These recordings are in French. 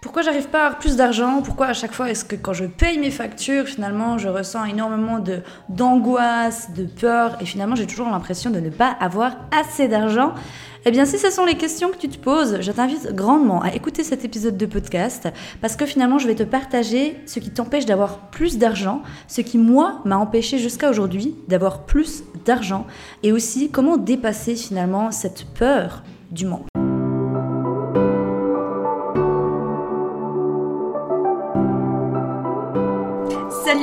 Pourquoi j'arrive pas à avoir plus d'argent? Pourquoi à chaque fois est-ce que quand je paye mes factures, finalement, je ressens énormément de d'angoisse, de peur et finalement j'ai toujours l'impression de ne pas avoir assez d'argent? Eh bien, si ce sont les questions que tu te poses, je t'invite grandement à écouter cet épisode de podcast parce que finalement, je vais te partager ce qui t'empêche d'avoir plus d'argent, ce qui, moi, m'a empêché jusqu'à aujourd'hui d'avoir plus d'argent et aussi comment dépasser finalement cette peur du manque.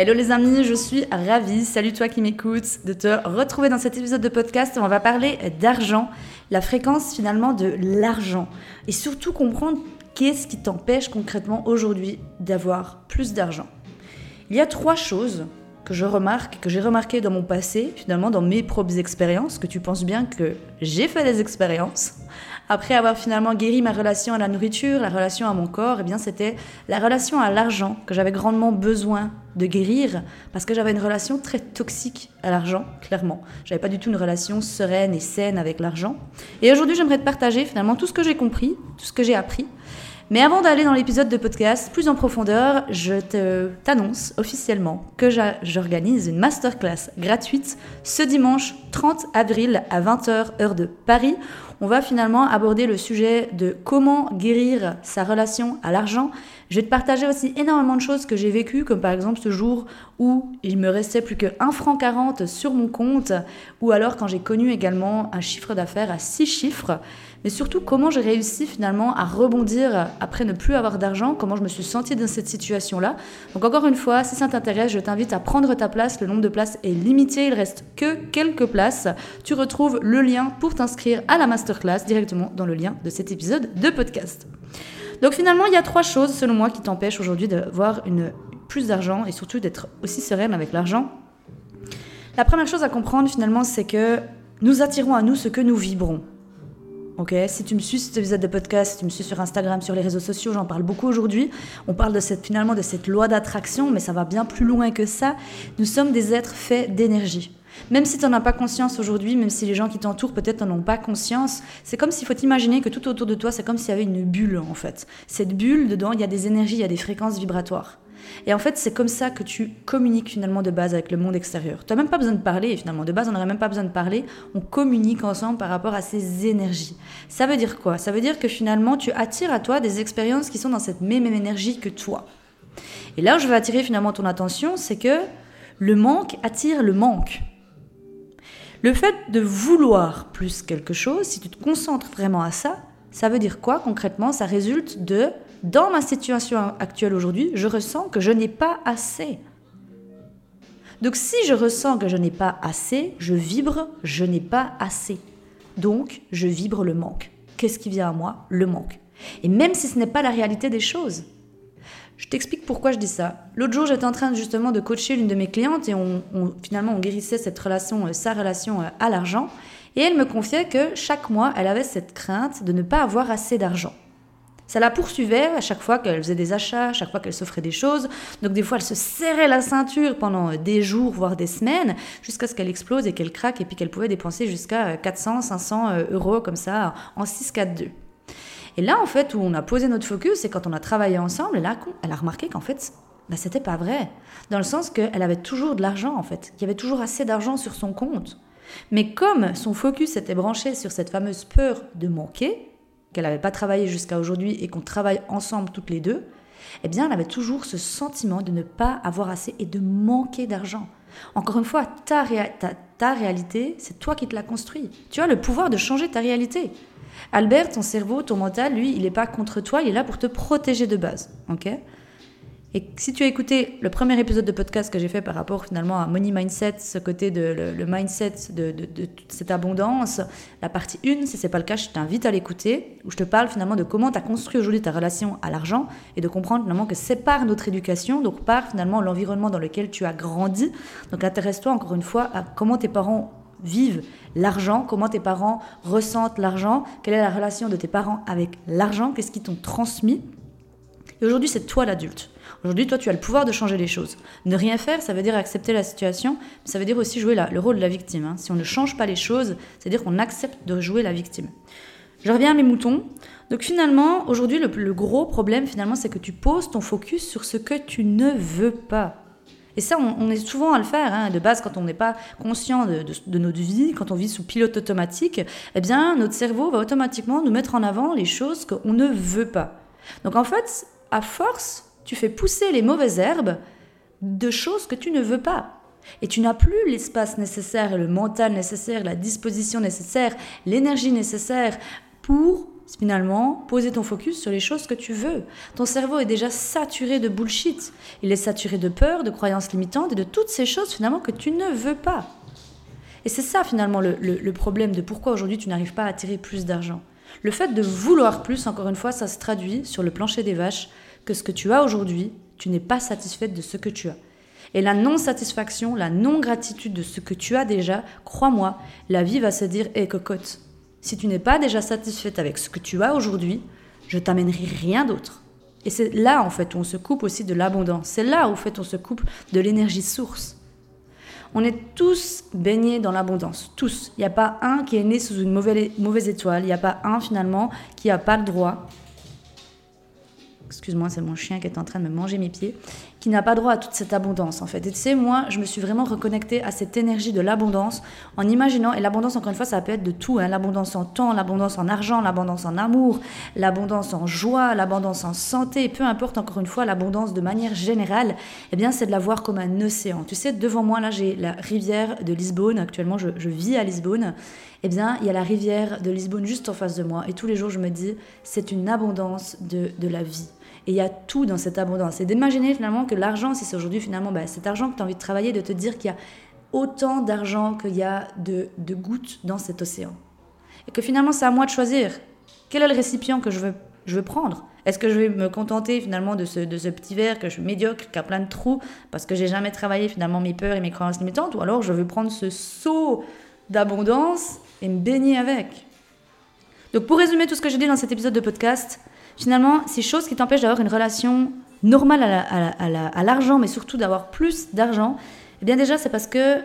Hello les amis, je suis ravie, salut toi qui m'écoutes, de te retrouver dans cet épisode de podcast où on va parler d'argent, la fréquence finalement de l'argent et surtout comprendre qu'est-ce qui t'empêche concrètement aujourd'hui d'avoir plus d'argent. Il y a trois choses que je remarque, que j'ai remarqué dans mon passé, finalement dans mes propres expériences, que tu penses bien que j'ai fait des expériences. Après avoir finalement guéri ma relation à la nourriture, la relation à mon corps, eh bien c'était la relation à l'argent que j'avais grandement besoin de guérir parce que j'avais une relation très toxique à l'argent, clairement. J'avais pas du tout une relation sereine et saine avec l'argent. Et aujourd'hui, j'aimerais te partager finalement tout ce que j'ai compris, tout ce que j'ai appris mais avant d'aller dans l'épisode de podcast plus en profondeur, je t'annonce officiellement que j'organise une masterclass gratuite ce dimanche 30 avril à 20h heure de Paris. On va finalement aborder le sujet de comment guérir sa relation à l'argent. Je vais te partager aussi énormément de choses que j'ai vécues, comme par exemple ce jour où il me restait plus que 1 franc 40 sur mon compte, ou alors quand j'ai connu également un chiffre d'affaires à 6 chiffres mais surtout comment j'ai réussi finalement à rebondir après ne plus avoir d'argent, comment je me suis sentie dans cette situation-là? Donc encore une fois, si ça t'intéresse, je t'invite à prendre ta place. Le nombre de places est limité, il reste que quelques places. Tu retrouves le lien pour t'inscrire à la masterclass directement dans le lien de cet épisode de podcast. Donc finalement, il y a trois choses selon moi qui t'empêchent aujourd'hui d'avoir une plus d'argent et surtout d'être aussi sereine avec l'argent. La première chose à comprendre finalement, c'est que nous attirons à nous ce que nous vibrons. Ok, si tu me suis sur cet épisode de podcast, si tu me suis sur Instagram, sur les réseaux sociaux, j'en parle beaucoup aujourd'hui. On parle de cette finalement de cette loi d'attraction, mais ça va bien plus loin que ça. Nous sommes des êtres faits d'énergie. Même si tu n'en as pas conscience aujourd'hui, même si les gens qui t'entourent peut-être n'en ont pas conscience, c'est comme s'il faut imaginer que tout autour de toi, c'est comme s'il y avait une bulle en fait. Cette bulle, dedans, il y a des énergies, il y a des fréquences vibratoires. Et en fait, c'est comme ça que tu communiques finalement de base avec le monde extérieur. Tu n'as même pas besoin de parler finalement. De base, on n'aurait même pas besoin de parler. On communique ensemble par rapport à ces énergies. Ça veut dire quoi? Ça veut dire que finalement, tu attires à toi des expériences qui sont dans cette même énergie que toi. Et là où je veux attirer finalement ton attention, c'est que le manque attire le manque. Le fait de vouloir plus quelque chose, si tu te concentres vraiment à ça, ça veut dire quoi concrètement? Ça résulte de dans ma situation actuelle aujourd'hui, je ressens que je n'ai pas assez. Donc si je ressens que je n'ai pas assez, je vibre, je n'ai pas assez. Donc je vibre le manque. Qu'est-ce qui vient à moi? Le manque. Et même si ce n'est pas la réalité des choses. Je t'explique pourquoi je dis ça. L'autre jour, j'étais en train justement de coacher l'une de mes clientes et on, finalement on guérissait cette relation, euh, sa relation euh, à l'argent. Et elle me confiait que chaque mois, elle avait cette crainte de ne pas avoir assez d'argent. Ça la poursuivait à chaque fois qu'elle faisait des achats, à chaque fois qu'elle s'offrait des choses. Donc des fois, elle se serrait la ceinture pendant des jours, voire des semaines, jusqu'à ce qu'elle explose et qu'elle craque et puis qu'elle pouvait dépenser jusqu'à 400, 500 euh, euros comme ça en 6-4-2. Et là, en fait, où on a posé notre focus, c'est quand on a travaillé ensemble, là, elle a remarqué qu'en fait, bah, c'était pas vrai. Dans le sens qu'elle avait toujours de l'argent, en fait. Il y avait toujours assez d'argent sur son compte. Mais comme son focus était branché sur cette fameuse peur de manquer, qu'elle n'avait pas travaillé jusqu'à aujourd'hui et qu'on travaille ensemble toutes les deux, eh bien, elle avait toujours ce sentiment de ne pas avoir assez et de manquer d'argent. Encore une fois, ta, ta, réalité, c'est toi qui te l'as construit. Tu as le pouvoir de changer ta réalité. Albert, ton cerveau, ton mental, lui, il n'est pas contre toi, il est là pour te protéger de base. ok? Et si tu as écouté le premier épisode de podcast que j'ai fait par rapport finalement à Money Mindset, ce côté de le, mindset de, cette abondance, la partie 1, si c'est pas le cas, je t'invite à l'écouter, où je te parle finalement de comment tu as construit aujourd'hui ta relation à l'argent et de comprendre finalement que c'est par notre éducation, donc par finalement l'environnement dans lequel tu as grandi. Donc intéresse-toi encore une fois à comment tes parents vivent l'argent, comment tes parents ressentent l'argent, quelle est la relation de tes parents avec l'argent, qu'est-ce qu'ils t'ont transmis. Et aujourd'hui, c'est toi l'adulte. Aujourd'hui, toi, tu as le pouvoir de changer les choses. Ne rien faire, ça veut dire accepter la situation, mais ça veut dire aussi jouer le rôle de la victime. Hein. Si on ne change pas les choses, c'est-à-dire qu'on accepte de jouer la victime. Je reviens à mes moutons. Donc finalement, aujourd'hui, le, gros problème, finalement, c'est que tu poses ton focus sur ce que tu ne veux pas. Et ça, on, est souvent à le faire. Hein. De base, quand on n'est pas conscient de, de, notre vie, quand on vit sous pilote automatique, eh bien, notre cerveau va automatiquement nous mettre en avant les choses qu'on ne veut pas. Donc en fait, à force tu fais pousser les mauvaises herbes de choses que tu ne veux pas. Et tu n'as plus l'espace nécessaire, le mental nécessaire, la disposition nécessaire, l'énergie nécessaire pour finalement poser ton focus sur les choses que tu veux. Ton cerveau est déjà saturé de bullshit. Il est saturé de peur, de croyances limitantes et de toutes ces choses finalement que tu ne veux pas. Et c'est ça finalement le, problème de pourquoi aujourd'hui tu n'arrives pas à attirer plus d'argent. Le fait de vouloir plus, encore une fois, ça se traduit sur le plancher des vaches que ce que tu as aujourd'hui, tu n'es pas satisfaite de ce que tu as. Et la non-satisfaction, la non-gratitude de ce que tu as déjà, crois-moi, la vie va se dire Hé cocotte, si tu n'es pas déjà satisfaite avec ce que tu as aujourd'hui, je t'amènerai rien d'autre. Et c'est là, en fait, où on se coupe aussi de l'abondance. C'est là, où, en fait, on se coupe de l'énergie source. On est tous baignés dans l'abondance, tous. Il n'y a pas un qui est né sous une mauvaise, mauvaise étoile, il n'y a pas un, finalement, qui n'a pas le droit excuse-moi, c'est mon chien qui est en train de me manger mes pieds, qui n'a pas droit à toute cette abondance en fait. Et tu sais, moi, je me suis vraiment reconnectée à cette énergie de l'abondance en imaginant, et l'abondance, encore une fois, ça peut être de tout, hein, l'abondance en temps, l'abondance en argent, l'abondance en amour, l'abondance en joie, l'abondance en santé, peu importe, encore une fois, l'abondance de manière générale, eh bien, c'est de la voir comme un océan. Tu sais, devant moi, là, j'ai la rivière de Lisbonne, actuellement, je, vis à Lisbonne, eh bien, il y a la rivière de Lisbonne juste en face de moi, et tous les jours, je me dis, c'est une abondance de, de la vie. Et il y a tout dans cette abondance. Et d'imaginer finalement que l'argent, si c'est aujourd'hui finalement bah, cet argent que tu as envie de travailler, de te dire qu'il y a autant d'argent qu'il y a de, gouttes dans cet océan. Et que finalement, c'est à moi de choisir quel est le récipient que je veux, je veux prendre? Est-ce que je vais me contenter finalement de ce, de ce petit verre que je suis médiocre, qui a plein de trous, parce que j'ai jamais travaillé finalement mes peurs et mes croyances limitantes, ou alors je veux prendre ce seau d'abondance et me baigner avec? Donc pour résumer tout ce que j'ai dit dans cet épisode de podcast, finalement, ces choses qui t'empêchent d'avoir une relation normale à l'argent, mais surtout d'avoir plus d'argent, eh bien déjà, c'est parce que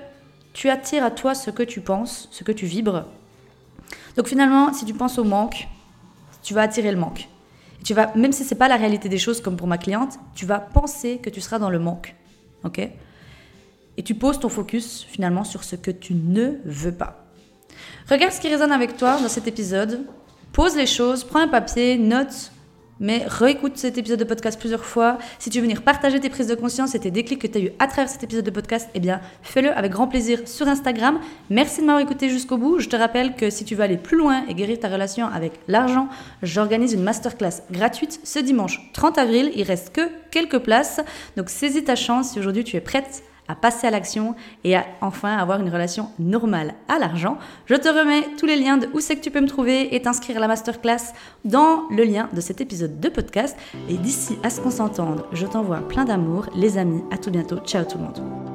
tu attires à toi ce que tu penses, ce que tu vibres. Donc finalement, si tu penses au manque, tu vas attirer le manque. tu vas, même si ce n'est pas la réalité des choses, comme pour ma cliente, tu vas penser que tu seras dans le manque. Ok? Et tu poses ton focus finalement sur ce que tu ne veux pas. Regarde ce qui résonne avec toi dans cet épisode. Pose les choses, prends un papier, note mais réécoute cet épisode de podcast plusieurs fois. Si tu veux venir partager tes prises de conscience et tes déclics que tu as eu à travers cet épisode de podcast, eh bien, fais-le avec grand plaisir sur Instagram. Merci de m'avoir écouté jusqu'au bout. Je te rappelle que si tu veux aller plus loin et guérir ta relation avec l'argent, j'organise une masterclass gratuite ce dimanche 30 avril. Il reste que quelques places. Donc, saisis ta chance si aujourd'hui tu es prête à passer à l'action et à enfin avoir une relation normale à l'argent. Je te remets tous les liens de où c'est que tu peux me trouver et t'inscrire à la masterclass dans le lien de cet épisode de podcast. Et d'ici à ce qu'on s'entende, je t'envoie plein d'amour, les amis. À tout bientôt. Ciao tout le monde.